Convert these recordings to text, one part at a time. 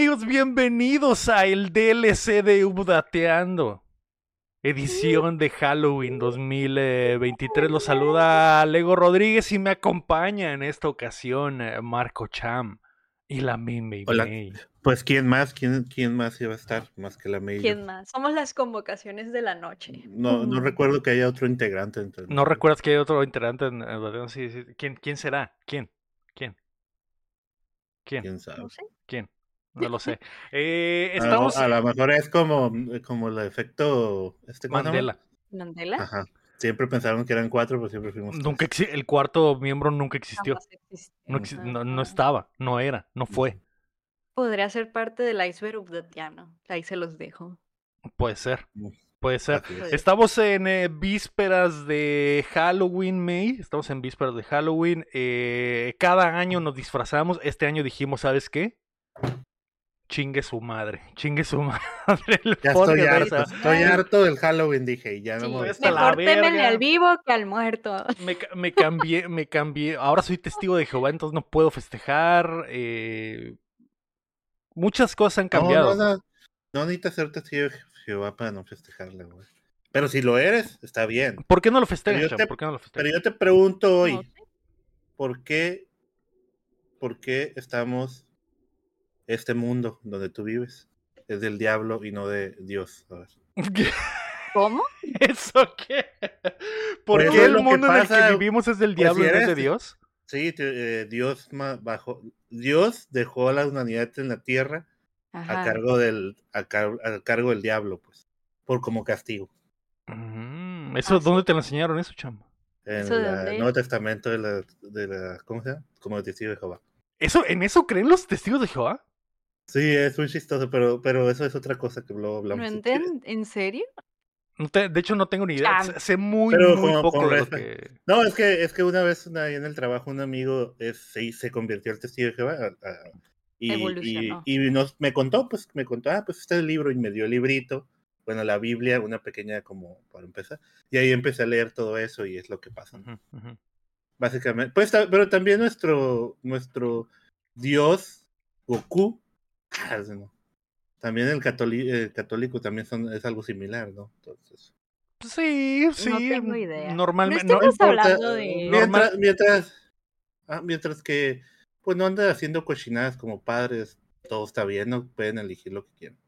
¿Qué tal amigos? Bienvenidos a el DLC de Updateando. Edición de Halloween 2023. Los saluda Lego Rodríguez y me acompaña en esta ocasión eh, Marco Cham y la Mimi. Hola. Pues quién más, quién, quién más iba a estar más que la May. ¿Quién más? Somos las convocaciones de la noche. No, no recuerdo que haya otro integrante. Entre ¿No recuerdas que hay otro integrante? En, en- sí, sí. ¿Quién, ¿Quién será? ¿Quién? ¿Quién? ¿Quién? ¿Quién sabe? No sé. ¿Quién? No lo sé. Eh, A lo- estamos A lo mejor es como, como el efecto este. Mandela. ¿Mandela? Ajá. Siempre pensaron que eran cuatro, pero siempre fuimos tres. Nunca el cuarto miembro nunca existió. No, exi- Ajá. no, no estaba, no era, no fue. Podría ser parte del iceberg updatiano. Ahí se los dejo. Puede ser, Mm. puede ser. Es. Estamos en eh, vísperas de Halloween, May. Estamos en vísperas de Halloween. Eh, cada año nos disfrazamos. Este año dijimos, ¿sabes qué? Chingue su madre. Chingue su madre. el Ya podcast, estoy o harto, sea, estoy harto del Halloween, dije, y ya no sí, me voy mejor témenle al vivo que al muerto. me, ca- me cambié, me cambié. Ahora soy testigo de Jehová, entonces no puedo festejar. eh, muchas cosas han cambiado. No, no, no. No necesitas ser testigo de Jehová para no festejarle, güey. Pero si lo eres, está bien. ¿Por qué no lo Pero festejas, qué no lo Pero yo te pregunto hoy. ¿por qué, por qué estamos este mundo donde tú vives es del diablo y no de Dios? A ver. ¿Cómo? ¿Eso qué? ¿Por Pues qué el mundo en el que vivimos es del pues, diablo y no es de Dios? Sí, te- eh, Dios bajó, Dios dejó a la humanidad en la tierra a cargo del a, car- a cargo del diablo, pues, por como castigo. Mm, ¿Eso Ah, sí. dónde te lo enseñaron eso, chamba? En ¿Eso de la- dónde el? Nuevo Testamento de la, de la ¿cómo se llama? Como testigo de Jehová. ¿Eso, ¿En eso creen los testigos de Jehová? Sí, es muy chistoso, pero, pero eso es otra cosa que luego hablamos. ¿No enten- ¿En serio? No te- de hecho, no tengo ni idea. Cham. Sé- muy, Pero muy poco con de lo respe- que... No, es que, es que una vez una- en el trabajo un amigo es, se, se convirtió al testigo de Jehová a- a- y, y, y nos, me contó, pues me contó, ah, pues este es el libro y me dio el librito, bueno, la Biblia, una pequeña como para empezar, y ahí empecé a leer todo eso y es lo que pasa, ¿no? Ujú, ujú. básicamente. Pues, pero también nuestro, nuestro Dios, Goku, ah. También el, el católico también son, es algo similar, ¿no? Entonces, Sí, sí. No tengo idea. Normalmente... No no- estamos importa, hablando de... no- Mientras, mientras, ah, mientras que pues no andan haciendo cochinadas como padres, todo está bien, no pueden elegir lo que quieran.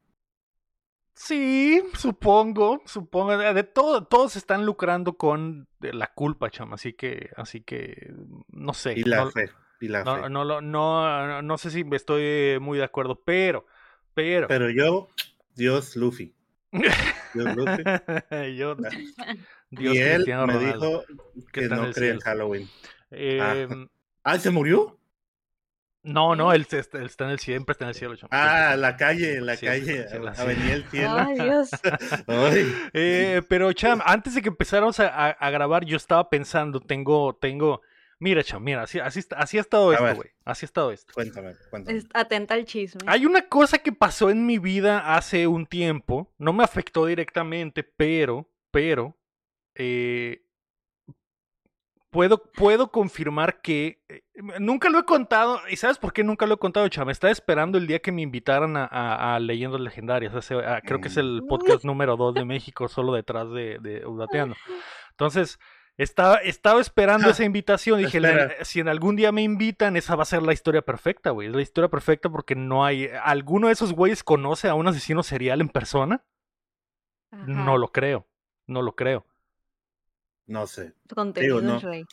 Sí, supongo, supongo. De de todo, todos están lucrando con la culpa, chama. Así que, así que, no sé. Y la no, fe, y la no, fe. no, no, no, no sé si me estoy muy de acuerdo, pero, pero. Pero yo, Dios Luffy. Dios Luffy. Yo, Ah, Dios y él Cristiano me Ronaldo. dijo que no cree en. Halloween. Em, Ah, ¿se murió? no, no, él, él está en el cielo, siempre está en el cielo. Ah, la calle, la calle, el cielo, sí. Avenida El Cielo. Ay, Dios. Ay, Eh, pero Cham, antes de que empezáramos a, a- a grabar, yo estaba pensando, tengo, tengo, mira Cham, mira, así, así, está- así ha estado A esto, güey, así ha estado esto. cuéntame, cuéntame. Es- Atenta al chisme. Hay una cosa que pasó en mi vida hace un tiempo, no me afectó directamente, pero, pero, eh, puedo, puedo confirmar que eh, nunca lo he contado, y ¿sabes por qué nunca lo he contado, Cham? Estaba esperando el día que me invitaran a, a- a Leyendas Legendarias, hace- a- creo que es el podcast número 2 de México, solo detrás de, de Udateando. Entonces, estaba, estaba esperando esa invitación. Dije. "Le- si en algún día me invitan, esa va a ser la historia perfecta, güey. Es la historia perfecta porque no hay. ¿Alguno de esos güeyes conoce a un asesino serial en persona? Ajá. No lo creo. No lo creo. No sé. Digo.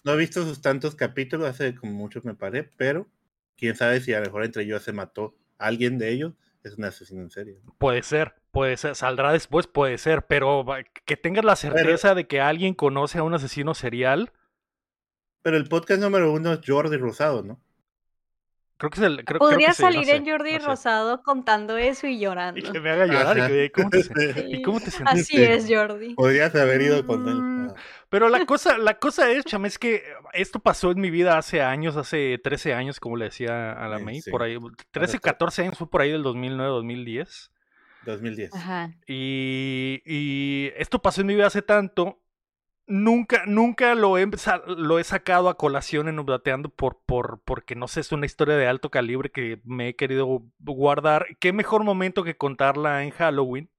No he visto sus tantos capítulos, hace como muchos me paré, pero quién sabe si a lo mejor entre ellos se mató alguien de ellos, es un asesino en serio. Puede ser, puede ser. Saldrá después, puede ser. Pero que tengas la certeza de que alguien conoce a un asesino serial. Pero el podcast número uno es Jordi Rosado, ¿no? Creo que es el. Creo, creo Podría que sí, no salir sé, en Jordi no sé. Rosado contando eso y llorando. Y que me haga llorar y que ¿cómo te, Sí. ¿y cómo te sentiste? Así es, Jordi. Podrías haber ido con Mm, él. Ah, Pero la cosa, la cosa es, cham, es que esto pasó en mi vida hace años, hace 13 años, como le decía a la Sí, May, sí. por ahí, 13, está. 14 años, fue por ahí del 2009, 2010. 2010. Ajá. Y, y esto pasó en mi vida hace tanto. Nunca, nunca lo he, lo he sacado a colación en Updateando por, por, porque no sé, es una historia de alto calibre que me he querido guardar. ¿Qué mejor momento que contarla en Halloween?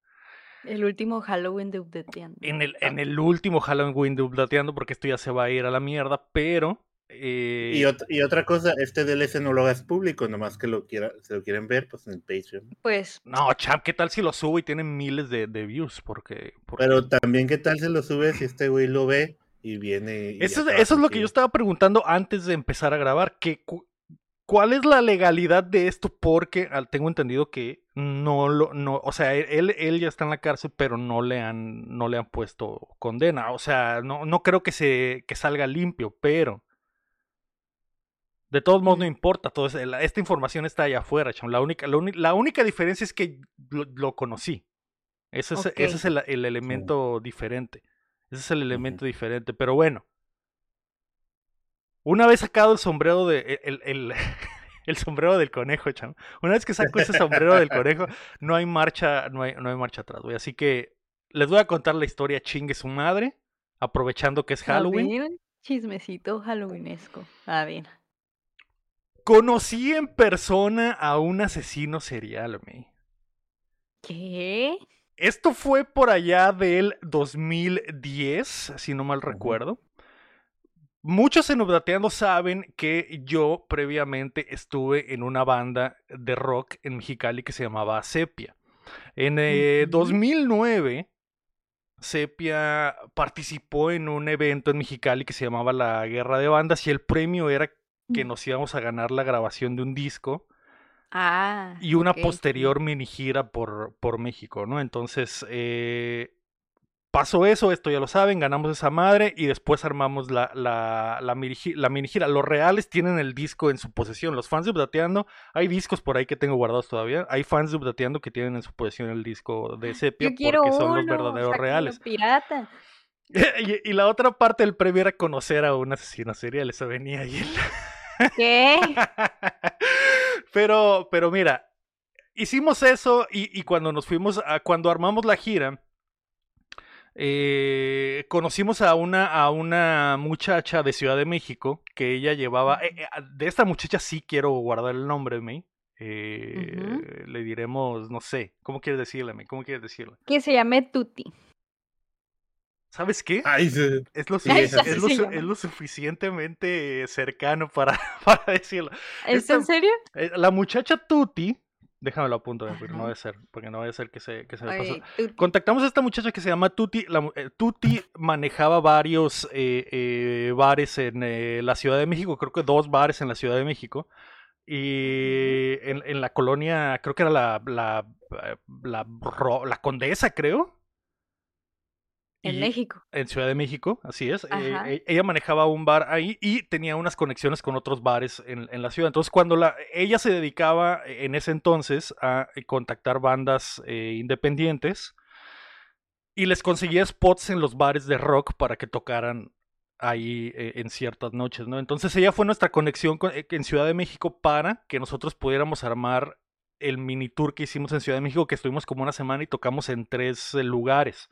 El último Halloween de Updateando. En el, en el último Halloween de Updateando, porque esto ya se va a ir a la mierda, pero... eh, Y, ot- y otra cosa, este DLC no lo hagas público, nomás que lo quiera, si lo quieren ver, pues en el Patreon. Pues No, champ, ¿qué tal si lo subo y tiene miles de, de views? Porque, porque- Pero también, ¿qué tal se lo sube si este güey lo ve y viene? y Eso, eso es lo que yo estaba preguntando antes de empezar a grabar. Que, cu- ¿Cuál es la legalidad de esto? Porque al- tengo entendido que no lo, no, o sea, él, él ya está en la cárcel, pero no le han, no le han puesto condena. O sea, no, no creo que se, que salga limpio, pero de todos modos no importa. Todo es- la- esta información está allá afuera, chamo. La única, la, única diferencia es que lo, lo conocí. Ese es, ese es el, el elemento diferente. Ese es el elemento diferente. Pero bueno. Una vez sacado el sombrero de. e, El, el- el sombrero del conejo, chamo. Una vez que saco ese sombrero del conejo, no hay marcha, no hay, no hay marcha atrás, güey. Así que les voy a contar la historia chingue su madre. Aprovechando que es Halloween. ver, chismecito halloweenesco. A ver. Conocí en persona a un asesino serial, me. ¿Qué? Esto fue por allá del 2010, si no mal recuerdo. Muchos en Updateando saben que yo previamente estuve en una banda de rock en Mexicali que se llamaba Sepia. En eh, Ujú. 2009, Sepia participó en un evento en Mexicali que se llamaba la Guerra de Bandas y el premio era que nos íbamos a ganar la grabación de un disco Ah. y una posterior mini gira por, por México, ¿no? Entonces, eh, pasó eso, esto ya lo saben, ganamos esa madre y después armamos la, la, la, mini, la mini gira. Los reales tienen el disco en su posesión. Los fans de Updateando, hay discos por ahí que tengo guardados todavía. Hay fans de Updateando que tienen en su posesión el disco de Sepia porque son uno, los verdaderos reales. pirata. y, y la otra parte del premio era conocer a un asesino serial. Eso venía ahí en la- ¿Qué? pero, pero mira, hicimos eso y, y cuando nos fuimos, a, cuando armamos la gira, eh, conocimos a una, a una muchacha de Ciudad de México que ella llevaba, eh, eh, de esta muchacha sí quiero guardar el nombre, May. Eh, Le diremos, no sé, ¿cómo quieres decirle, May? ¿Cómo quieres decirle? Que se llame Tuti. ¿Sabes qué? Ay, sí. Es lo, Sí, sufi- es así es lo se su- llama. es lo suficientemente cercano para, para decirlo. ¿Es Esta- en serio? Eh, la muchacha Tuti, déjame lo apunto, eh, porque no a ser, porque no vaya a ser que se, que se me pasó. Contactamos a esta muchacha que se llama Tuti. La eh, Tuti manejaba varios eh, eh, bares en eh, la Ciudad de México, creo que dos bares en la Ciudad de México. Y en, en la colonia, creo que era la, la, la Condesa, creo. En Y- México. en Ciudad de México, así es. Eh, e- ella manejaba un bar ahí y tenía unas conexiones con otros bares en, en la ciudad. Entonces, cuando la, ella se dedicaba eh, en ese entonces a eh, contactar bandas eh, independientes y les conseguía spots en los bares de rock para que tocaran ahí eh, en ciertas noches, ¿no? Entonces ella fue nuestra conexión con- en Ciudad de México para que nosotros pudiéramos armar el mini tour que hicimos en Ciudad de México, que estuvimos como una semana y tocamos en tres lugares.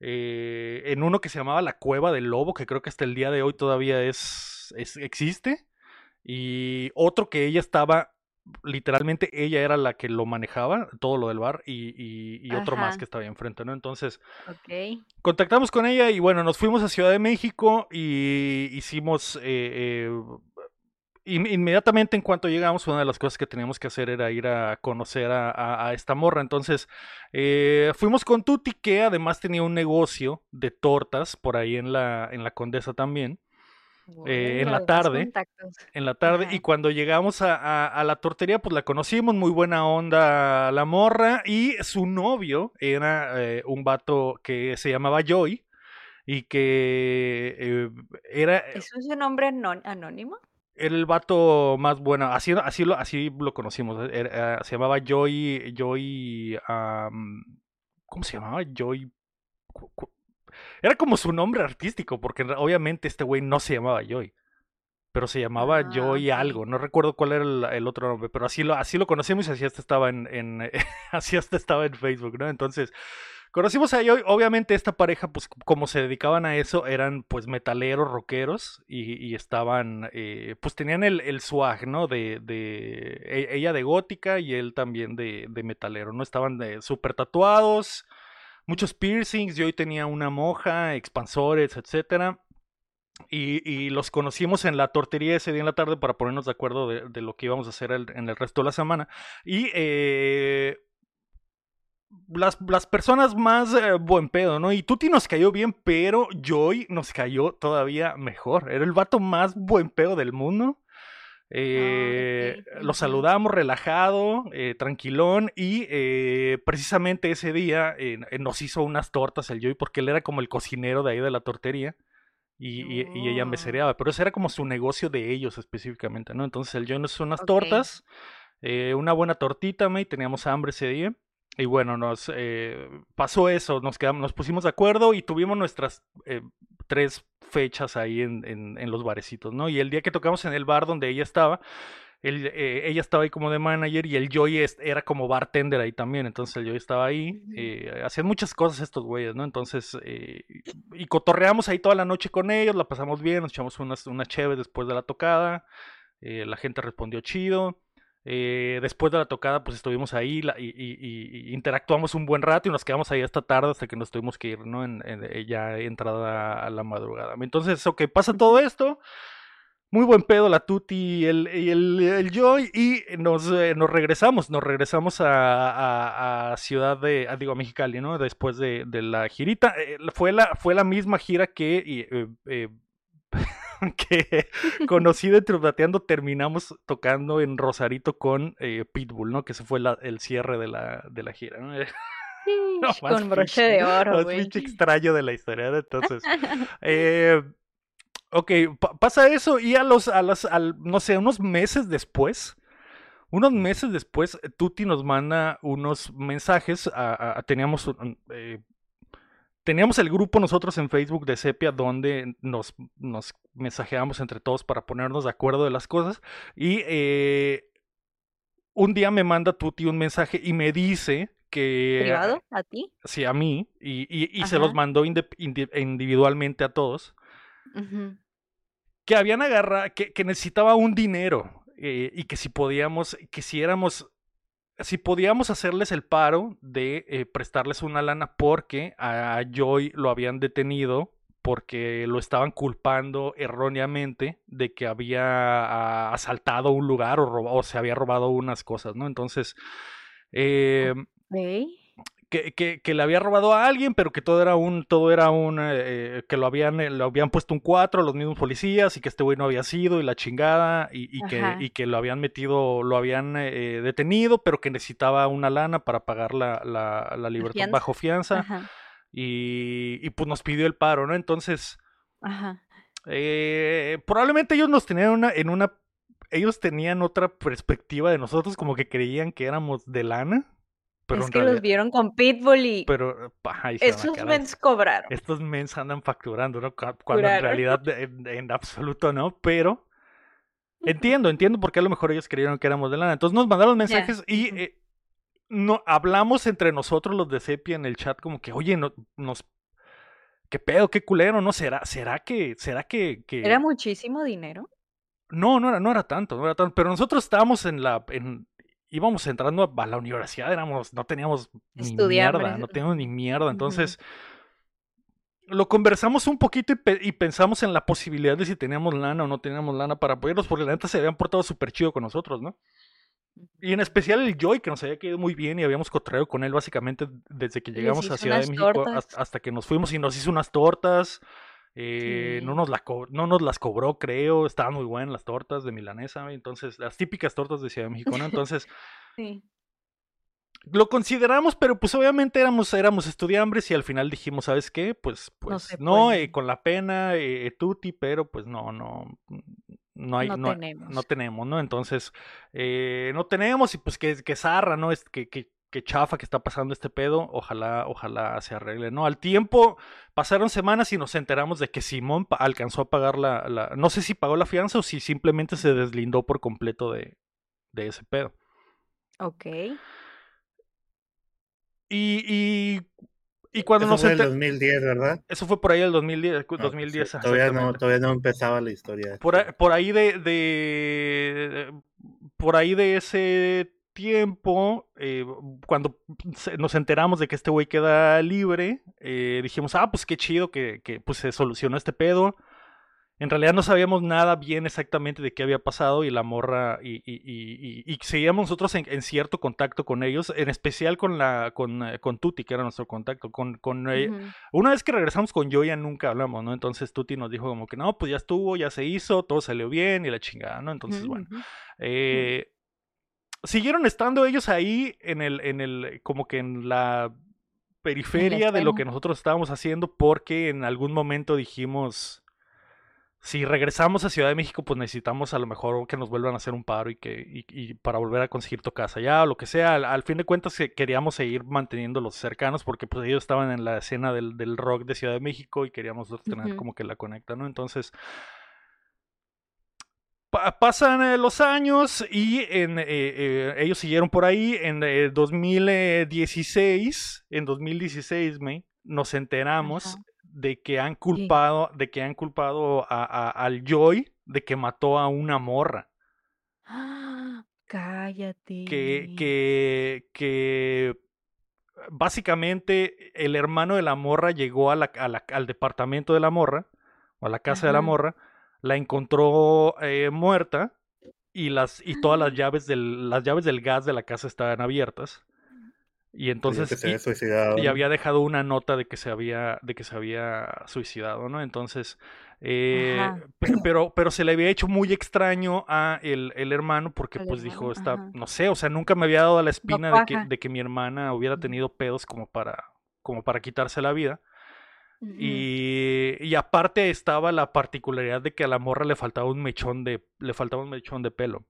Eh, en uno que se llamaba La Cueva del Lobo, que creo que hasta el día de hoy todavía es, es- existe. Y otro que ella estaba, literalmente ella era la que lo manejaba, todo lo del bar, y, y- y otro más que estaba ahí enfrente, ¿no? Entonces, Ok. contactamos con ella y bueno, nos fuimos a Ciudad de México y hicimos eh, eh, inmediatamente en cuanto llegamos, una de las cosas que teníamos que hacer era ir a conocer a, a- a esta morra. Entonces, eh, fuimos con Tuti, que además tenía un negocio de tortas por ahí en la, en la Condesa también. Eh, en la tarde. En la tarde, Ajá. y cuando llegamos a, a- a la tortería, pues la conocimos, muy buena onda la morra, y su novio era eh, un vato que se llamaba Joy, y que eh, era, ¿Eso es un nombre anón- anónimo? Era el vato más bueno, así, así, lo, así lo conocimos, era- se llamaba Joy, Joy, ¿cómo se llamaba? Joy... Era como su nombre artístico, porque obviamente este güey no se llamaba Joy. Pero se llamaba Ah, Joy algo. No recuerdo cuál era el, el otro nombre. Pero así lo, así lo conocimos y así hasta estaba en, en así hasta estaba en Facebook, ¿no? Entonces, Conocimos a Joy, obviamente esta pareja, pues como se dedicaban a eso, eran pues metaleros, rockeros, y, estaban, eh, pues tenían el, el swag, ¿no? De, de, e, ella de gótica y él también de, de metalero, ¿no? Estaban de súper tatuados, muchos piercings, Joy tenía una moja, expansores, etcétera. Y, los conocimos en la tortería ese día en la tarde para ponernos de acuerdo de, lo que íbamos a hacer en el resto de la semana. Y eh, las, las, personas más eh, buen pedo, ¿no? Y Tuti nos cayó bien, pero Joy nos cayó todavía mejor. Era el vato más buen pedo del mundo. Eh, lo saludamos relajado, tranquilón y precisamente ese día nos hizo unas tortas el Joy porque él era como el cocinero de ahí de la tortería y, y, ella mesereaba, pero ese era como su negocio de ellos específicamente, ¿no? Entonces el John hizo unas tortas, eh, una buena tortita, me, y teníamos hambre ese día. Y bueno, nos eh, pasó eso, nos, quedamos, nos pusimos de acuerdo y tuvimos nuestras eh, tres fechas ahí en, en, en, los barecitos, ¿no? Y el día que tocamos en el bar donde ella estaba, eh, ella estaba ahí como de manager y el Joy era como bartender ahí también. Entonces el Joy estaba ahí. Eh, hacían muchas cosas estos güeyes, ¿no? Entonces, eh, y cotorreamos ahí toda la noche con ellos, la pasamos bien, nos echamos unas, unas cheves después de la tocada. la gente respondió chido. Después de la tocada, pues estuvimos ahí y, interactuamos un buen rato y nos quedamos ahí hasta tarde hasta que nos tuvimos que ir, ¿no? En, ya entrada a la madrugada. Entonces, ok, pasa todo esto muy buen pedo la Tuti y el, el, el Joy y nos, eh, nos regresamos, nos regresamos a, a, Ciudad de, digo, a Mexicali, ¿no? Después de, de la girita. Eh, fue, la, fue la misma gira que, eh, que conocí de Trudateando, terminamos tocando en Rosarito con Pitbull, ¿no? Que ese fue la, el cierre de la, de la gira, ¿no? con broche de oro, güey. extraño de la historia, entonces... Eh, Ok, pasa eso y a los, a las, al, no sé, unos meses después, unos meses después, eh, Tuti nos manda unos mensajes, a, teníamos, eh, teníamos el grupo nosotros en Facebook de Sepia donde nos, nos mensajeamos entre todos para ponernos de acuerdo de las cosas y eh, un día me manda Tuti un mensaje y me dice que... ¿Privado? ¿A ti? Sí, a mí. Y, y, y se los mandó individualmente a todos que habían agarrado, que, necesitaba un dinero eh, y que si podíamos, que si éramos, si podíamos hacerles el paro de eh, prestarles una lana porque a Joy lo habían detenido porque lo estaban culpando erróneamente de que había ah, asaltado un lugar o, o, se había robado unas cosas, ¿no? Entonces, eh, que, que, le había robado a alguien, pero que todo era un, todo era un, eh, que lo habían, eh, lo habían puesto un cuatro los mismos policías y que este güey no había sido y la chingada y, y que, y que lo habían metido, lo habían eh, detenido, pero que necesitaba una lana para pagar la, la, la libertad bajo fianza y, y, pues nos pidió el paro, ¿no? Entonces, probablemente ellos nos tenían una, en una, ellos tenían otra perspectiva de nosotros, como que creían que éramos de lana es que los vieron con Pitbull y pero esos mens cobraron. Estos mens andan facturando, ¿no? Cuando en realidad en, absoluto no, pero entiendo, entiendo por qué a lo mejor ellos creyeron que éramos de lana. Entonces nos mandaron mensajes y eh, no hablamos entre nosotros los de Sepia en el chat como que, oye, no, nos qué pedo, qué culero, ¿no? ¿Será, será que, será que, que... ¿Era muchísimo dinero? No, no era, no era tanto, no era tanto. Pero nosotros estábamos en la, en, íbamos entrando a la universidad, éramos, no teníamos ni mierda, no teníamos ni mierda. Entonces, lo conversamos un poquito y, pensamos en la posibilidad de si teníamos lana o no teníamos lana para apoyarlos, porque la neta se habían portado súper chido con nosotros, ¿no? Y en especial el Joy, que nos había quedado muy bien y habíamos cotraído con él básicamente desde que llegamos a Ciudad de México hasta, que nos fuimos y nos hizo unas tortas. Eh, no, nos la no nos las cobró, creo. Estaban muy buenas las tortas de milanesa. Entonces, las típicas tortas de Ciudad de México, ¿no? Entonces, sí. lo consideramos, pero pues obviamente éramos, éramos estudiambres y al final dijimos, ¿sabes qué? Pues, pues no, eh, con la pena, eh, tuti, pero pues no, no. No, hay, no, tenemos. no tenemos, ¿no? Entonces, no tenemos y pues que, que zarra, ¿no? Es que, que qué chafa que está pasando este pedo, ojalá, ojalá se arregle, ¿no? Al tiempo pasaron semanas y nos enteramos de que Simón alcanzó a pagar la, no sé si pagó la fianza o si simplemente se deslindó por completo de, de ese pedo. Ok. Y, y Y cuando Eso nos fue el enter- 2010, ¿verdad? Eso fue por ahí el 2010. Ah, 2010 sí, todavía, no, todavía no empezaba la historia. Por, ahí- por ahí de, de- por ahí de ese tiempo, eh, cuando nos enteramos de que este güey queda libre, eh, dijimos, ah, pues qué chido que, que, pues, se solucionó este pedo. En realidad no sabíamos nada bien exactamente de qué había pasado y la morra y, y- y- y- seguíamos nosotros en, en cierto contacto con ellos, en especial con la con, eh, con Tuti, que era nuestro contacto. Con, con, eh, Ujú. una vez que regresamos con Joya nunca hablamos, ¿no? Entonces Tuti nos dijo como que no, pues ya estuvo, ya se hizo, todo salió bien y la chingada, ¿no? Entonces, Ujú, bueno. ujú. eh, siguieron estando ellos ahí en el, en el, como que en la periferia de lo que nosotros estábamos haciendo, porque en algún momento dijimos, si regresamos a Ciudad de México, pues necesitamos a lo mejor que nos vuelvan a hacer un paro y que, y, y para volver a conseguir tu casa allá o lo que sea. Al, al fin de cuentas que queríamos seguir manteniéndolos cercanos porque pues ellos estaban en la escena del, del rock de Ciudad de México y queríamos tener como que la conecta, ¿no? Entonces, pa- pasan eh, los años y en, eh, eh, ellos siguieron por ahí. En eh, 2016, en 2016, me, nos enteramos Ajá. de que han culpado, de que han culpado a, a- al Joy de que mató a una morra. Ah, Cállate. Que, que, que básicamente el hermano de la morra llegó a la- a la- al departamento de la morra, o a la casa de la morra, la encontró eh, muerta y las y todas las llaves del las llaves del gas de la casa estaban abiertas. Y entonces y- había suicidado. y había dejado una nota de que se había de que se había suicidado, ¿no? Entonces, eh, pe- pero pero se le había hecho muy extraño a el, el hermano porque pues dijo está no sé, o sea, nunca me había dado la espina de que, de que mi hermana hubiera tenido pedos como para como para quitarse la vida. Y, y aparte estaba la particularidad de que a la morra le faltaba un mechón de le faltaba un mechón de pelo.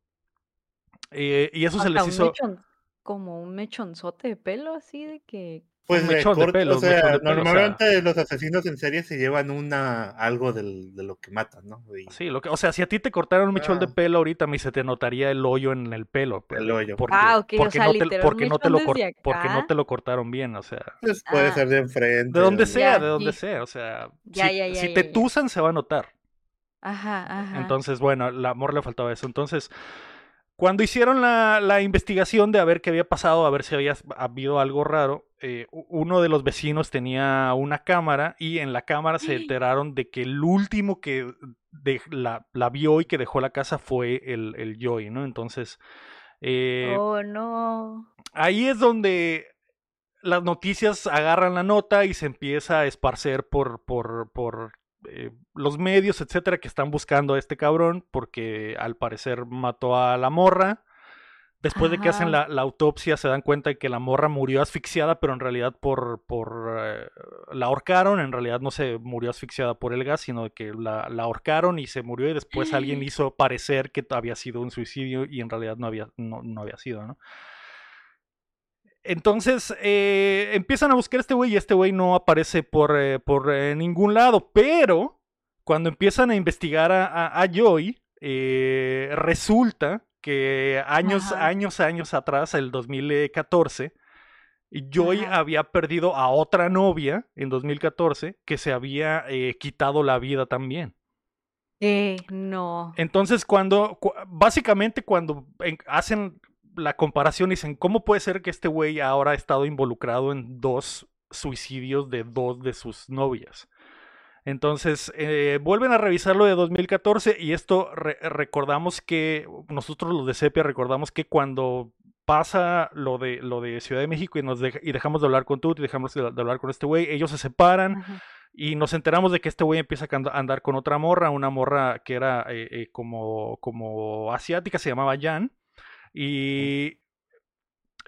Eh, y eso se les un hizo mechón- como un mechonzote de pelo, así de que. Pues un de mechón de pelo, o sea, de pelo, o sea- normalmente los asesinos en serie se llevan una algo del, de lo que matan, ¿no? Y Sí, lo que, o sea, si a ti te cortaran un mechón de Ah. pelo ahorita, me se te notaría el hoyo en el pelo. El hoyo. Porque, Ah, ok, o porque sea, no te, porque no te lo porque no acá. te lo cortaron bien, o sea, pues puede Ah. ser de enfrente. de donde o- sea, Ya, de donde sea, o sea, Ya, si, ya, ya, si ya, te ya. tusan se va a notar. Ajá, ajá. Entonces, bueno, al amor le faltaba eso. Entonces, cuando hicieron la, la investigación de a ver qué había pasado, a ver si había habido algo raro, eh, uno de los vecinos tenía una cámara y en la cámara se enteraron de que el último que de- la, la vio y que dejó la casa fue el, el Joey, ¿no? Entonces, eh, oh, no. ahí es donde las noticias agarran la nota y se empieza a esparcer por, por, por eh, los medios, etcétera, que están buscando a este cabrón porque al parecer mató a la morra. Después de que hacen la, la autopsia se dan cuenta de que la morra murió asfixiada, pero en realidad por, por eh, la ahorcaron, en realidad no se murió asfixiada por el gas, sino que la, la ahorcaron y se murió y después alguien hizo parecer que había sido un suicidio y en realidad no había, no, no había sido, ¿no? Entonces eh, empiezan a buscar a este güey y este güey no aparece por, eh, por ningún lado, pero cuando empiezan a investigar a, a, a Joy, resulta que años, Ajá. años, años atrás, el 2014, Joy Ajá. había perdido a otra novia en 2014 que se había eh, quitado la vida también. Eh, no. Entonces, cuando, cu- básicamente cuando en- hacen la comparación, dicen, ¿cómo puede ser que este güey ahora ha estado involucrado en dos suicidios de dos de sus novias? Entonces, eh, vuelven a revisar lo de 2014 y esto re- recordamos que, nosotros los de Sepia recordamos que cuando pasa lo de, lo de Ciudad de México y, nos deja- y dejamos de hablar con Tut y dejamos de, de hablar con este güey, ellos se separan, Ajá. y nos enteramos de que este güey empieza a andar con otra morra, una morra que era eh, eh, como, como asiática, se llamaba Jan. Y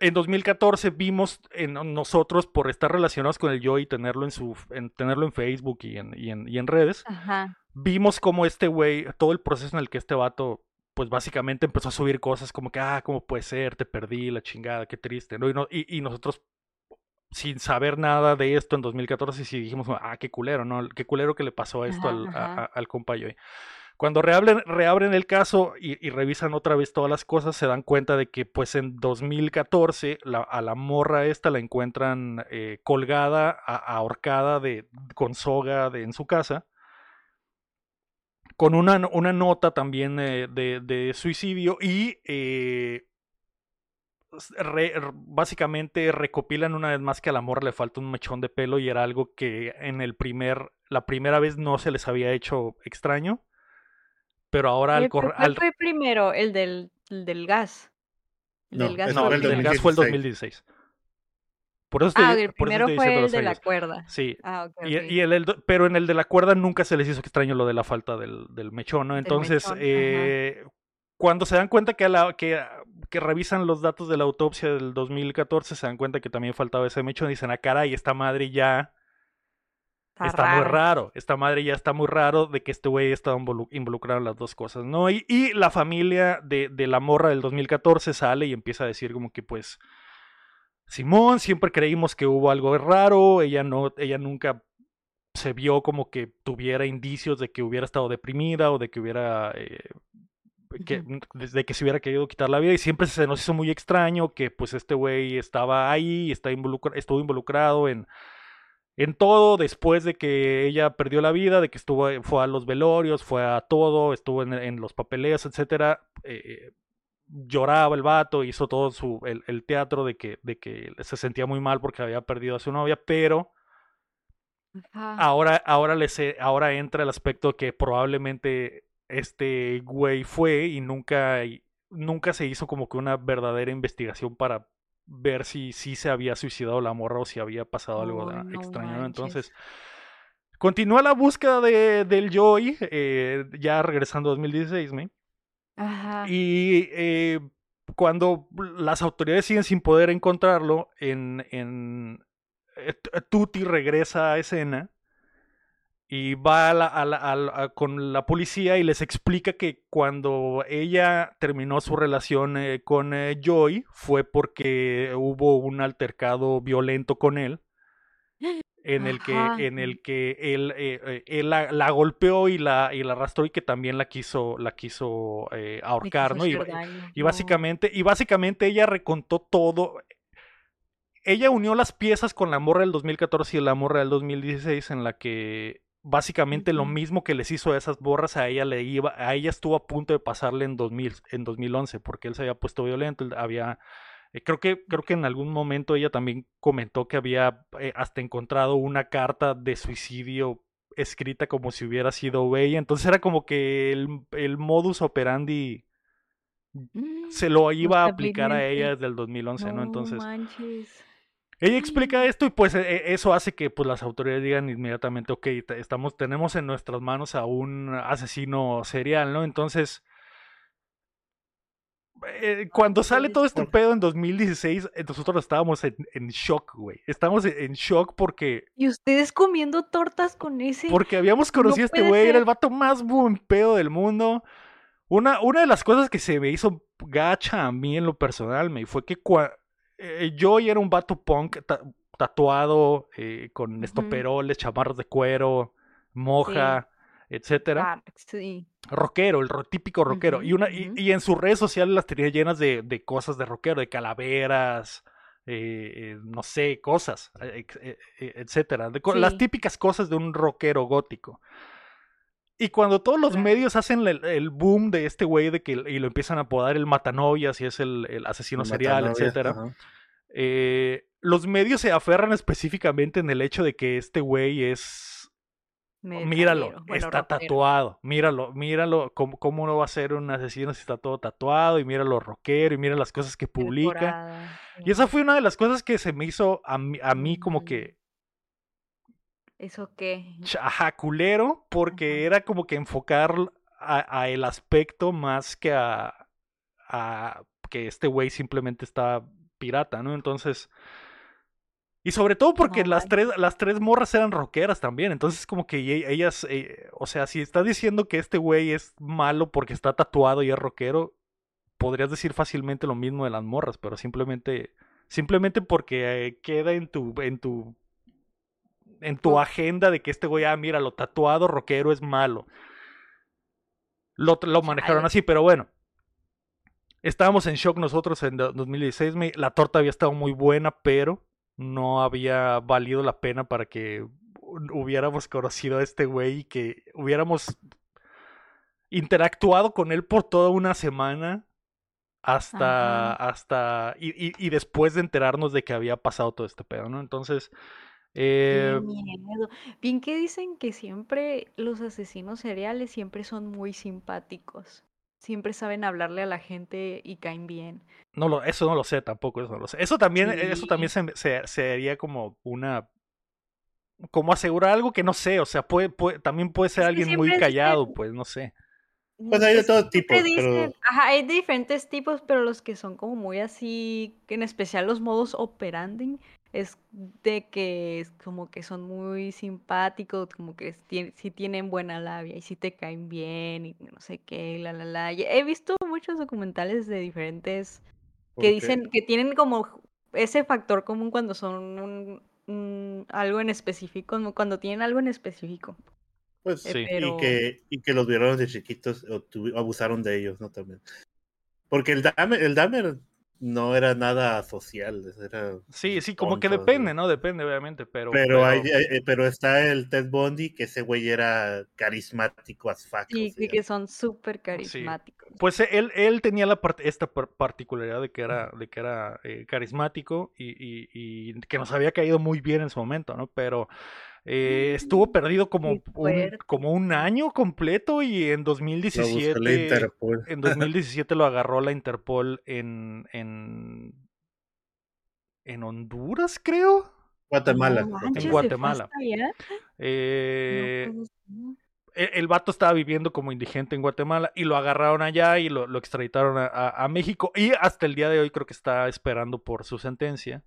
en 2014 vimos en nosotros, por estar relacionados con el yo y tenerlo en, su, en, tenerlo en Facebook y en, y en, y en redes, Ajá. vimos como este güey, todo el proceso en el que este vato, pues básicamente empezó a subir cosas como que, ah, ¿cómo puede ser? Te perdí, la chingada, qué triste, ¿no? Y, no- y, y nosotros, sin saber nada de esto en 2014, sí dijimos, ah, qué culero, ¿no? Qué culero que le pasó esto Ajá, al, a- ajá. a- al compa Joey. Cuando reabren, el caso y, revisan otra vez todas las cosas, se dan cuenta de que pues en 2014 la- a la morra esta la encuentran eh, colgada, ahorcada con soga de, en su casa, con una, nota también eh, de, suicidio y eh, básicamente recopilan una vez más que a la morra le falta un mechón de pelo y era algo que en el primer, la primera vez no se les había hecho extraño. Pero ahora al, Eh, pero corre- ¿Cuál al- fue primero? El del, el del gas. El No, del gas no, fue el el del gas fue el 2016. 2016. Por eso Ah, el por eso primero estoy fue el de la cuerda. Sí. Ah, ok. Y, ok. y el, el- pero en el de la cuerda nunca se les hizo extraño lo de la falta del, del mechón, ¿no? Entonces, mechón, eh, cuando se dan cuenta que, a la, que, que revisan los datos de la autopsia del 2014, se dan cuenta que también faltaba ese mechón y dicen, ah, caray, esta madre ya está, muy raro. raro. Esta madre ya está muy raro de que este güey estaba involu- involucrado en las dos cosas, ¿no? Y, y la familia de, de la morra del 2014 sale y empieza a decir como que pues... Simón, siempre creímos que hubo algo raro, ella no, ella nunca se vio como que tuviera indicios de que hubiera estado deprimida o de que hubiera eh, que, Ujú. desde que se hubiera querido quitar la vida y siempre se nos hizo muy extraño que pues este güey estaba ahí, está involucra- estuvo involucrado en en todo después de que ella perdió la vida, de que estuvo fue a los velorios, fue a todo, estuvo en, en los papeleos, etcétera. eh, lloraba el vato, hizo todo su el, el teatro de que de que se sentía muy mal porque había perdido a su novia, pero Ajá. ahora, ahora, les, ahora entra el aspecto que probablemente este güey fue y nunca, y nunca se hizo como que una verdadera investigación para ver si sí se había suicidado la morra o si había pasado algo Oh, no extraño. Entonces, continúa la búsqueda de, del Joy, eh, ya regresando a 2016, ¿me? Ajá. Y eh, cuando las autoridades siguen sin poder encontrarlo, en, en eh, T- Tutti regresa a escena y va a la- a la- a la- a- con la policía y les explica que cuando ella terminó su relación eh, con eh, Joy fue porque hubo un altercado violento con él en el que Ajá. en el que él, eh, eh, él la, la golpeó y la y la arrastró y que también la quiso la quiso ahorcar quiso no y, y básicamente y básicamente ella recontó todo ella unió las piezas con la morra del 2014 y la morra del 2016 en la que básicamente lo mismo que les hizo a esas borras a ella le iba a ella estuvo a punto de pasarle en 2000 en 2011 porque él se había puesto violento había eh, creo que creo que en algún momento ella también comentó que había eh, hasta encontrado una carta de suicidio escrita como si hubiera sido ella entonces era como que el, el modus operandi Mm, se lo iba a aplicar a ella desde el 2011 no, entonces manches. Ella explica esto y pues e- e- eso hace que pues las autoridades digan inmediatamente, ok, estamos, tenemos en nuestras manos a un asesino serial, ¿no? Entonces, eh, cuando sale todo este pedo en 2016, eh, nosotros estábamos en, en shock, güey. Estábamos en, en shock porque, Y ustedes comiendo tortas con ese. porque habíamos conocido a este güey, era el vato más buen pedo del mundo. Una, una de las cosas que se me hizo gacha a mí en lo personal, me fue que cua- eh, yo era un vato punk ta- tatuado, eh, con estoperoles, chamarras de cuero, moja, etcétera. Ah, sí. Rockero, el ro- típico rockero. y, una, y, en sus redes sociales las tenía llenas de, de cosas de rockero, de calaveras, eh, eh, no sé, cosas, eh, eh, eh, etcétera. de Las típicas cosas de un rockero gótico. Y cuando todos los medios hacen el, el boom de este güey de que y lo empiezan a apodar el matanovias y es el, el asesino serial, etcétera. eh, los medios se aferran específicamente en el hecho de que este güey es Míralo, bueno, está rockero. tatuado. Míralo, míralo. ¿Cómo, ¿Cómo no va a ser un asesino si está todo tatuado? Y mira lo rockero y mira las cosas que publica. Y esa fue una de las cosas que se me hizo a mí, a mí como Mm. que, ¿Eso qué? ajá, culero, porque Ajá. era como que enfocar a, a el aspecto más que a, a que este güey simplemente está pirata, ¿no? Entonces... Y sobre todo porque No las tres, las tres morras eran rockeras también. Entonces, como que ellas, eh, o sea, si estás diciendo que este güey es malo porque está tatuado y es rockero, podrías decir fácilmente lo mismo de las morras, pero simplemente, simplemente porque eh, queda en tu, en tu, en tu agenda de que este güey, ah, mira, lo tatuado rockero es malo. lo, lo manejaron así, pero bueno. Estábamos en shock nosotros en do- 2016. me- La torta había estado muy buena, pero no había valido la pena para que hu- hubiéramos conocido a este güey y que hubiéramos interactuado con él por toda una semana hasta Ajá. hasta y, y- y después de enterarnos de que había pasado todo este pedo, ¿no? Entonces, Qué eh, miedo. Bien que dicen que siempre los asesinos seriales siempre son muy simpáticos. Siempre saben hablarle a la gente y caen bien. no lo, eso no lo sé tampoco, eso no lo sé. Eso también, eso también se, se- sería como una como asegurar algo que no sé, o sea, puede, puede- también puede ser Es alguien muy callado, dicen- pues, no sé. Pues hay de todo tipo, pero- Ajá, hay diferentes tipos, pero los que son como muy así, en especial los modos operandi, es de que es como que son muy simpáticos, como que si sí tienen buena labia y sí te caen bien y no sé qué, la la la. Y He visto muchos documentales de diferentes ¿Por que qué? dicen que tienen como ese factor común cuando son un- un- algo en específico, cuando tienen algo en específico. Pues, Eh, Sí. pero y, que, y que los violaron de chiquitos o abusaron de ellos, ¿no? También. Porque el Dahmer, el Dahmer no era nada social, era Sí, sí, como que depende. ¿no? Depende, obviamente, pero... Pero, hay, eh, pero está el Ted Bundy, que ese güey era carismático as fuck. sí, que- sea, que son súper carismáticos. Pues eh, él, él tenía la part- esta par- particularidad de que era, de que era eh, carismático y, y- y que nos había caído muy bien en su momento, ¿no? Pero eh, estuvo perdido como un, como un año completo y en lo buscó la 2017, Interpol. en 2017 lo agarró la Interpol en, en, en Honduras, creo. Guatemala. No Guatemala. No Eh, puede ser. el, el vato estaba viviendo como indigente en Guatemala y lo agarraron allá y lo, lo extraditaron a, a- a México y hasta el día de hoy creo que está esperando por su sentencia,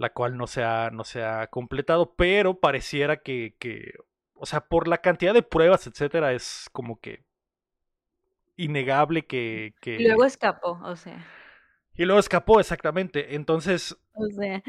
la cual no se ha, no se ha completado, pero pareciera que, que, o sea, por la cantidad de pruebas, etcétera, es como que innegable que... que... Y luego escapó, o sea. Y luego escapó, exactamente. Entonces, O sea,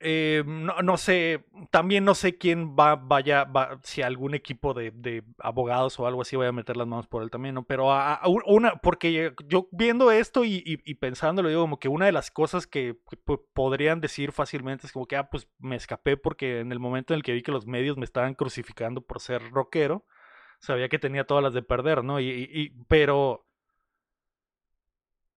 eh, no, no sé, también no sé quién va, vaya, va, si algún equipo de, de abogados o algo así vaya a meter las manos por él también, ¿no? Pero a, a un- una, porque yo viendo esto y, y, pensándolo, digo como que una de las cosas que, que po- podrían decir fácilmente es como que, ah, pues me escapé porque en el momento en el que vi que los medios me estaban crucificando por ser rockero, sabía que tenía todas las de perder, ¿no? Y- pero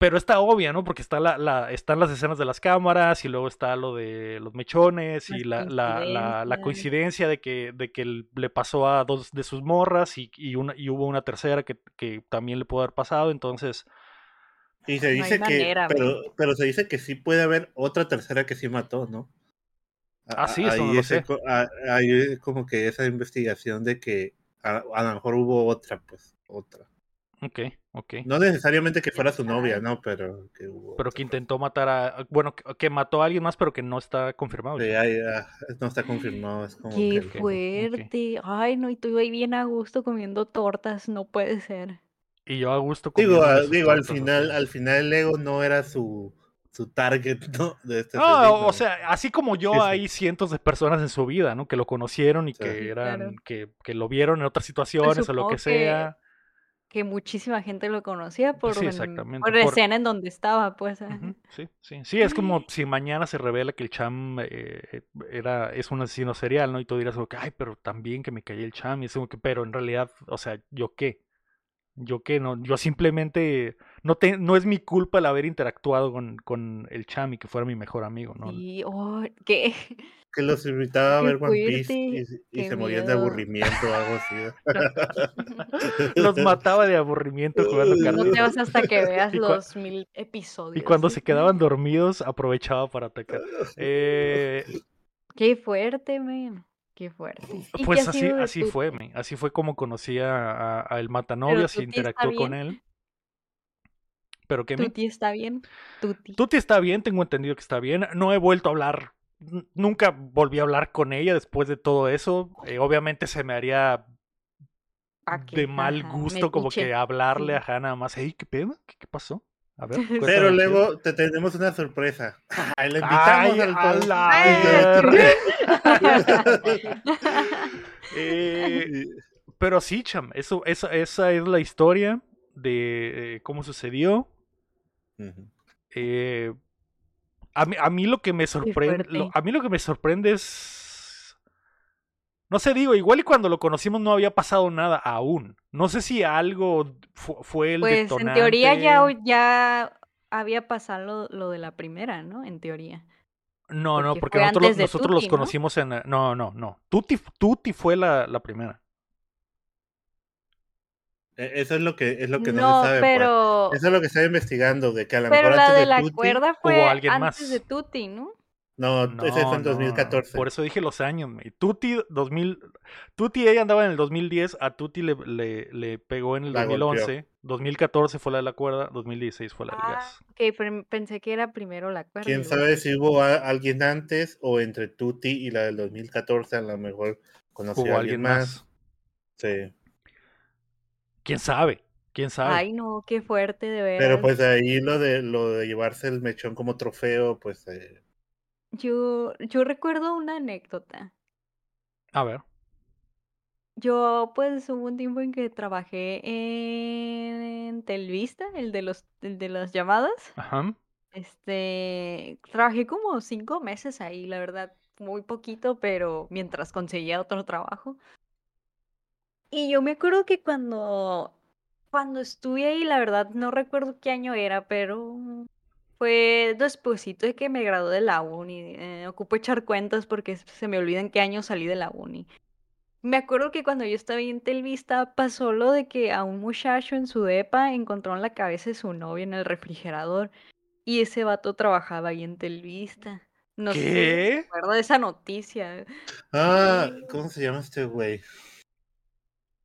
pero está obvia, ¿no? Porque está la, la, están las escenas de las cámaras y luego está lo de los mechones y la, la, la, coincidencia de que, de que le pasó a dos de sus morras y, y, una, y hubo una tercera que, que también le pudo haber pasado, entonces... Y se No dice que, manera, pero, güey. pero se dice que sí puede haber otra tercera que sí mató, ¿no? A- Ah, sí, eso ahí no lo ese sé. a- Hay como que esa investigación de que a, a lo mejor hubo otra, pues, otra. Ok, ok. No necesariamente que fuera su novia, Ay. ¿no? Pero que hubo Pero que intentó matar a... Bueno, que, que mató a alguien más, pero que no está confirmado. Sí, ahí, ah, no está confirmado, es como qué que... fuerte. Ay, no, y tú ahí bien a gusto comiendo tortas, no puede ser. Y yo a gusto Digo, comiéndome a- sus digo al final, al final el ego no era su, su target, ¿no? De este No, o sea, así como yo, Sí, sí. hay cientos de personas en su vida, ¿no? Que lo conocieron y Sí. que eran, claro. que, que lo vieron en otras situaciones o lo que que sea. Que muchísima gente lo conocía por, Sí, en- exactamente, por la por- escena en donde estaba, pues. Sí, sí. Sí, es como si mañana se revela que el Cham eh, era, es un asesino serial, ¿no? Y tú dirás como que, ay, pero también que me cayó el Cham. Y es como que, pero en realidad, o sea, ¿yo qué? ¿Yo qué? No, yo simplemente, no, te, no es mi culpa el haber interactuado con, con el Cham y que fuera mi mejor amigo, ¿no? Sí, oh, ¿qué? Que los invitaba a ver One Piece y, se morían de aburrimiento o algo así. Los mataba de aburrimiento jugando No te vas hasta que veas los mil episodios. Y cuando ¿sí? se quedaban dormidos, aprovechaba para atacar. Eh, Qué fuerte, man. Qué fuerte. ¿Y qué pues así, así fue, me. Así fue como conocí a, a- a el matanovias y interactuó con él. Pero que ¿Tuti está bien? Tuti. Tuti está bien, tengo entendido que está bien. No he vuelto a hablar, nunca volví a hablar con ella después de todo eso. Eh, obviamente se me haría que- de mal ajá, gusto como que hablarle sí. a Hannah más. Hey, ¿qué pedo? ¿Qué, qué pasó? A ver, Pero luego te tenemos una sorpresa. Ay, invitamos al Ay. Eh, Pero sí, cham, eso, esa, esa es la historia de eh, cómo sucedió. Eh, a, mí, a mí lo que me sorprende. a mí lo que me sorprende es. No sé, digo, igual y cuando lo conocimos no había pasado nada aún. No sé si algo fu- fue el Pues en teoría ya, detonante. ya había pasado lo, lo de la primera, ¿no? En teoría. No, no, porque nosotros, nosotros los conocimos en. No, no, no. Tutti, Tutti fue la, la primera. E- Eso es lo que es lo que no, No, se sabe. pues. pero, Eso es lo que está investigando, de que a lo pero mejor la antes de de la Tutti- cuerda fue alguien antes más. de Tutti, ¿no? No, No, ese fue en no, 2014. Por eso dije los años. güey. Tutti, 2000, Tutti ella andaba en el 2010, a Tutti le, le, le pegó en el La golpeó. 2011, 2014 fue la de la cuerda, 2016 fue la del Ah, gas. ok, pero pensé que era primero la cuerda. Quién sabe si hubo a- alguien antes o entre Tutti y la del 2014 a lo mejor conoció a alguien más. Sí. ¿Quién sabe? ¿Quién sabe? Ay, no, qué fuerte, de veras. Pero pues ahí lo de lo de llevarse el mechón como trofeo, pues eh, Yo, yo recuerdo una anécdota. A ver. Yo, pues, hubo un tiempo en que trabajé en Telvista, el de los, el de las llamadas. Ajá. Este, trabajé como cinco meses ahí, la verdad, muy poquito, pero mientras conseguía otro trabajo. Y yo me acuerdo que cuando, cuando estuve ahí, la verdad, no recuerdo qué año era, pero fue despuesito de que me gradué de la uni. Eh, ocupo echar cuentas porque se me olvida en qué año salí de la uni. Me acuerdo que cuando yo estaba ahí en Telvista pasó lo de que a un muchacho en su depa encontró en la cabeza de su novia en el refrigerador y ese vato trabajaba ahí en Telvista. No sé ¿Qué? me acuerdo de esa noticia. Ah. ¿cómo se llama este güey?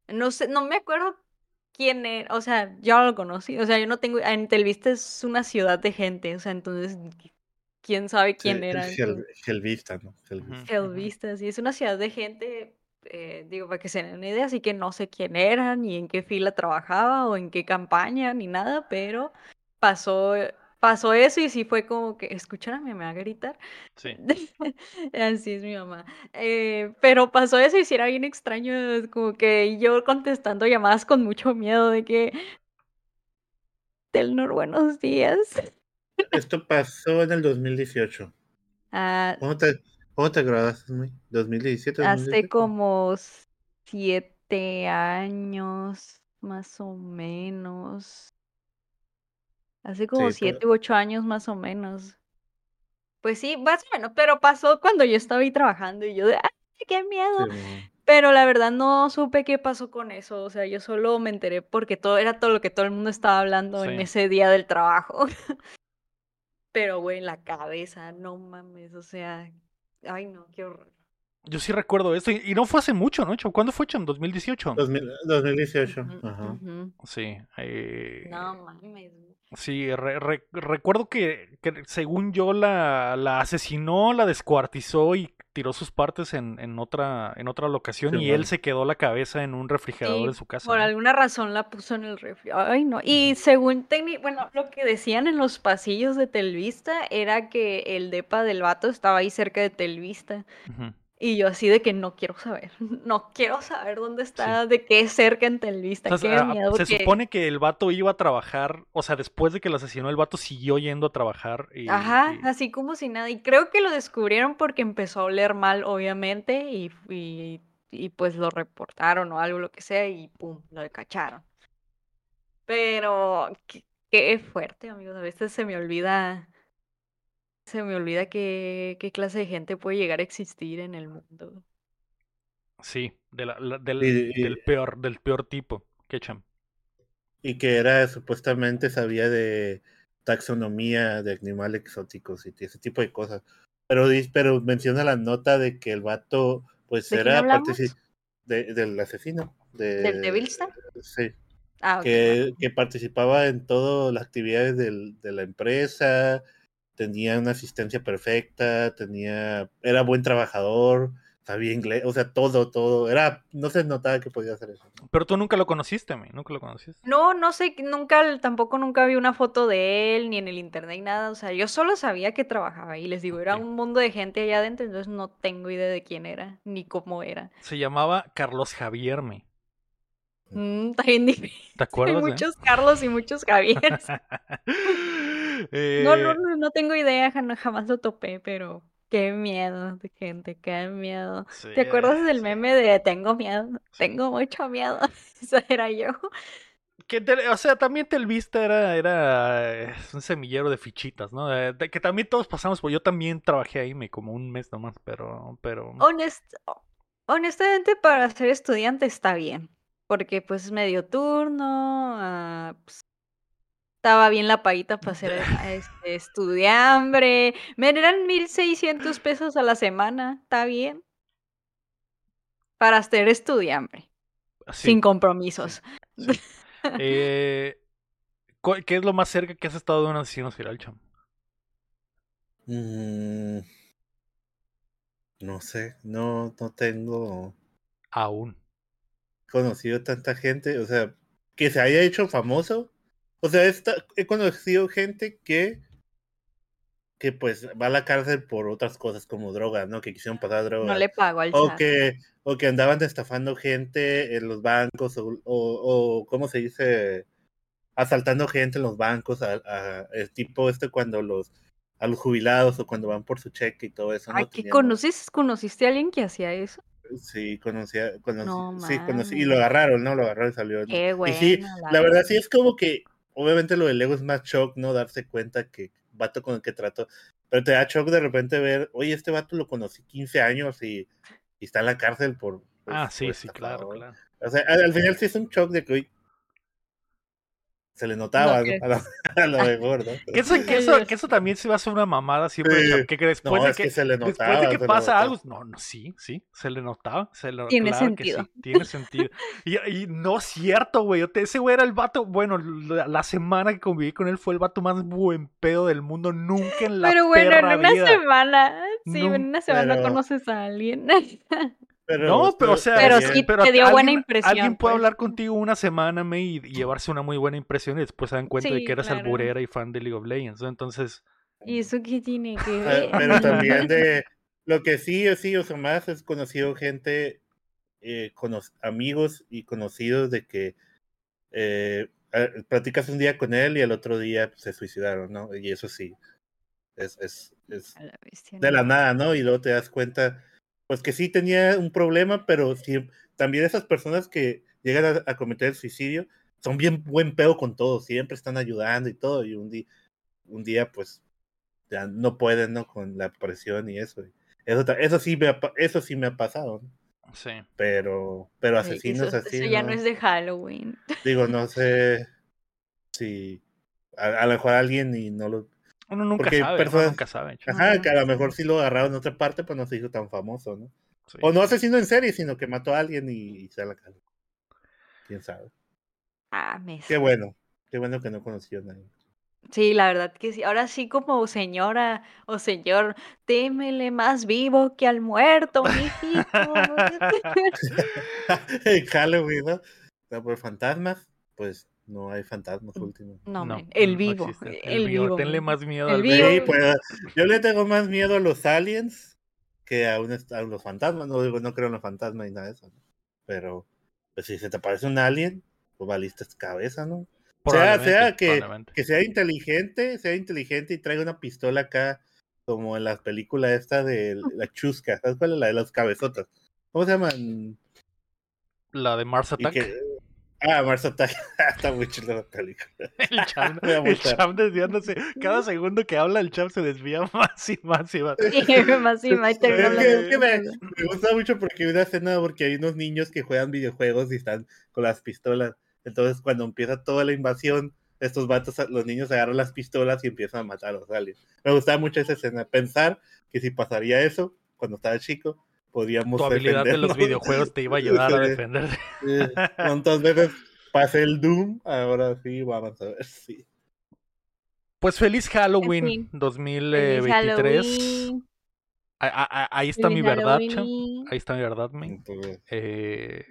No sé, no me acuerdo quién era, o sea, yo no lo conocí, o sea, yo no tengo, en Telvista es una ciudad de gente, o sea, entonces, quién sabe quién el era. Hel- Helvista, ¿no? Helvista. Sí, es una ciudad de gente, eh, digo, para que se den una idea, así que no sé quién era, ni en qué fila trabajaba, o en qué campaña, ni nada, pero pasó, pasó eso y sí fue como que, escuchan a mi mamá gritar. Sí. Así es mi mamá. Eh, pero pasó eso y sí era bien extraño, como que yo contestando llamadas con mucho miedo de que, Telnor, buenos días. Esto pasó en el 2018. Ah, ¿Cómo te, cómo te graduaste, güey? ¿2017? hace 2018? como siete años, más o menos. Hace como Sí, pues. siete u ocho años más o menos. Pues sí, más o menos, pero pasó cuando yo estaba ahí trabajando y yo de, ¡ay, qué miedo! Sí. Pero la verdad no supe qué pasó con eso, o sea, yo solo me enteré porque todo era todo lo que todo el mundo estaba hablando en ese día del trabajo. Pero güey, la cabeza, no mames, o sea, ay no, qué horror. Yo sí recuerdo esto. Y no fue hace mucho, ¿no? ¿Cuándo fue, Cho? ¿En 2018? 2000 2018. Ujú, Ajá. Sí. eh, No mames. Sí, re- re- recuerdo que, que según yo la, la asesinó, la descuartizó y tiró sus partes en, en otra, en otra locación Sí, y él se quedó la cabeza en un refrigerador Sí, en su casa. por ¿no? alguna razón la puso en el refri. Ay, no. Y según técnico, bueno, lo que decían en los pasillos de Telvista era que el depa del vato estaba ahí cerca de Telvista. Ujú. Y yo así de que no quiero saber, no quiero saber dónde está, de qué cerca en Telvista, O sea, qué a- a- miedo se que- supone que el vato iba a trabajar, o sea, después de que lo asesinó, el vato siguió yendo a trabajar. Y, Ajá, y- así como si nada. Y creo que lo descubrieron porque empezó a oler mal, obviamente, y, y, y pues lo reportaron o algo, lo que sea, y pum, lo cacharon. Pero qué, qué fuerte, amigos. A veces se me olvida, se me olvida qué, qué clase de gente puede llegar a existir en el mundo. sí, de la- la- del, Y- y- del peor, del peor tipo. Qué cham. Y que era supuestamente sabía de taxonomía de animales exóticos y ese tipo de cosas. Pero, pero menciona la nota de que el vato, pues ¿De quién era de- del asesino. De, ¿Del Devilsta? Sí, Ah, ok, que, que participaba en todas las actividades del- de la empresa, tenía una asistencia perfecta, tenía, era buen trabajador, sabía inglés, o sea, todo, todo, era, no se notaba que podía hacer eso. Pero tú nunca lo conociste, mi, nunca lo conociste. No, no sé, nunca, tampoco nunca vi una foto de él, ni en el internet, ni nada. O sea, yo solo sabía que trabajaba ahí. Les digo, era un mundo de gente allá adentro, entonces no tengo idea de quién era, ni cómo era. Se llamaba Carlos Javier, mi. Mm, está bien difícil. ¿Te Hay acuerdas? eh? muchos Carlos y muchos Javier. Eh, No, no, no, no tengo idea, jam- jamás lo topé, pero qué miedo gente, qué miedo. sí, ¿Te acuerdas del sí. meme de tengo miedo? Tengo mucho miedo. Esa era yo. Que te- o sea, también Telvista era, era eh, un semillero de fichitas, ¿no? De- de que también todos pasamos, yo también trabajé ahí me como un mes nomás, pero, pero Honest- honestamente, para ser estudiante está bien, porque pues es medio turno, ah, pues, estaba bien la paguita para ser ah, este, estudiambre, me eran 1600 pesos a la semana, está bien, para ser estudiambre, sí, sin compromisos. sí. Eh, ¿cu- ¿Qué es lo más cerca que has estado de un asesino serial, cham? Mm, no sé, no, no tengo Aún. conocido tanta gente, o sea, que se haya hecho famoso. O sea, esta- he conocido gente que, que pues va a la cárcel por otras cosas como drogas, ¿no? Que quisieron pasar drogas. No le pago al O chat. que, o que andaban estafando gente en los bancos, o, o, o, ¿cómo se dice? Asaltando gente en los bancos, a, a- el tipo este cuando los, a los jubilados o cuando van por su cheque y todo eso. ¿no? Ay, ¿qué conoces? ¿Conociste a alguien que hacía eso? Sí, conocía, conocí, No sí, conocí, y lo agarraron, ¿no? Lo agarraron y salió. ¿no? Qué y sí, buena, la la verdad sí es como que, obviamente lo del ego es más shock, ¿no? Darse cuenta que vato con el que trato, pero te da shock de repente ver, oye, este vato lo conocí 15 años y, y está en la cárcel por... por- Ah, sí, por sí, claro, estafador". claro. O sea, al, al final sí es un shock de que hoy se le notaba, ¿no? A, lo, a lo mejor, ¿no? Que eso, que, eso, que eso también se va a hacer una mamada siempre, Sí. que, que después No, de es que, que se le después de que pasa algo, no, no, sí, sí, se le notaba, se le, Tiene claro que sí, sentido. tiene sentido. Y, y no es cierto, güey, ese güey era el vato, bueno, la, la semana que conviví con él fue el vato más buen pedo del mundo, nunca en la Pero bueno, en una vida. semana, sí, en una semana pero- conoces a alguien. Pero, No, pero o sea, Pero también- sí pero te dio alguien, buena impresión, Alguien puede pues. hablar contigo una semana, me, y, llevarse una muy buena impresión y después se dan cuenta de que claro. alburera y fan de League of Legends, ¿no? Entonces, ¿Y eso qué tiene que Ah, ver? Pero también de lo que sí, sí, o sea, más es conocido gente, eh, amigos y conocidos de que eh, platicas un día con él y el otro día pues, se suicidaron, ¿no? Y eso sí, es, es, es A la bestia, de la no. nada, ¿no? Y luego te das cuenta, pues que sí tenía un problema, pero sí, también esas personas que llegan a, a cometer el suicidio son bien buen pedo con todo, siempre están ayudando y todo, y un día, un día pues ya no pueden, ¿no? Con la presión y eso. Eso, eso sí me ha, pa- eso sí me ha pasado, ¿no? sí. pero, pero asesinos eso, así, eso ya ¿no? no es de Halloween. digo, no sé si a, a lo mejor alguien y no lo, Uno nunca Porque sabe, personas- uno nunca sabe. ajá, que a lo mejor sí lo agarraron en otra parte, pues no se hizo tan famoso, ¿no? Sí. O no asesino en serie, sino que mató a alguien y, y se la cagó. Quién sabe. Ah, me Qué bueno. Qué bueno que no conoció a nadie. Sí, la verdad que sí. Ahora sí, como señora o señor, témele más vivo que al muerto, mijito. en Halloween, ¿no? No, por fantasmas, pues no hay fantasmas últimos. No, No, el no vivo. El, vivo. Tenle más miedo El al vivo. Sí, pues yo le tengo más miedo a los aliens que a, un, a los fantasmas. No digo, no creo en los fantasmas ni nada de eso. ¿no? Pero, pues si se te parece un alien, pues valiste cabeza, ¿no? Sea, sea que, que sea inteligente, sea inteligente y traiga una pistola acá, como en las películas esta de la chusca, ¿sabes cuál es la de las cabezotas? ¿Cómo se llaman? La de Mars Attack. que- Ah, Mars Attack, está muy chula la película. El cham, el cham desviándose. Cada segundo que habla, el cham se desvía más y más y más. Y más y más, y termina Es que- hablando es que me, de- me gusta mucho porque hay una escena porque hay unos niños que juegan videojuegos y están con las pistolas. Entonces, cuando empieza toda la invasión, estos vatos, los niños agarran las pistolas y empiezan a matar a los aliens. Me gustaba mucho esa escena. Pensar que si pasaría eso cuando estaba chico, Tu habilidad de los videojuegos te iba a ayudar a Sí. defender. ¿Cuántas veces pasé el Doom? Ahora sí, vamos a ver si. Pues feliz Halloween fin. Feliz 2023. Halloween, A- a- a- Ahí está mi verdad. Ahí está mi verdad. Entonces, Eh,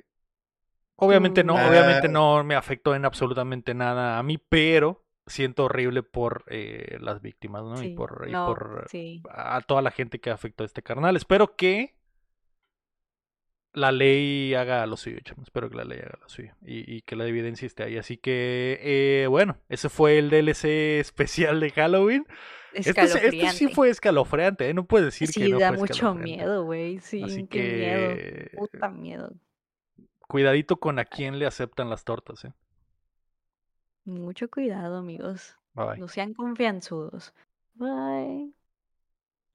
obviamente no, Ah. obviamente no me afectó en absolutamente nada a mí, pero siento horrible por eh, las víctimas, ¿no? y Sí, por, y no, por sí. a toda la gente que afectó a este carnal. Espero que la ley haga lo suyo, chamo. Espero que la ley haga lo suyo. Y, y que la evidencia esté ahí. Así que, eh, bueno, ese fue el DLC especial de Halloween. Este, este sí fue escalofriante, ¿eh? No puedes decir que Sí, no da fue mucho miedo, güey. Sí, Así qué miedo. Puta miedo. cuidadito con a quién le aceptan las tortas, ¿eh? Mucho cuidado, amigos. Bye bye. No sean confianzudos. Bye.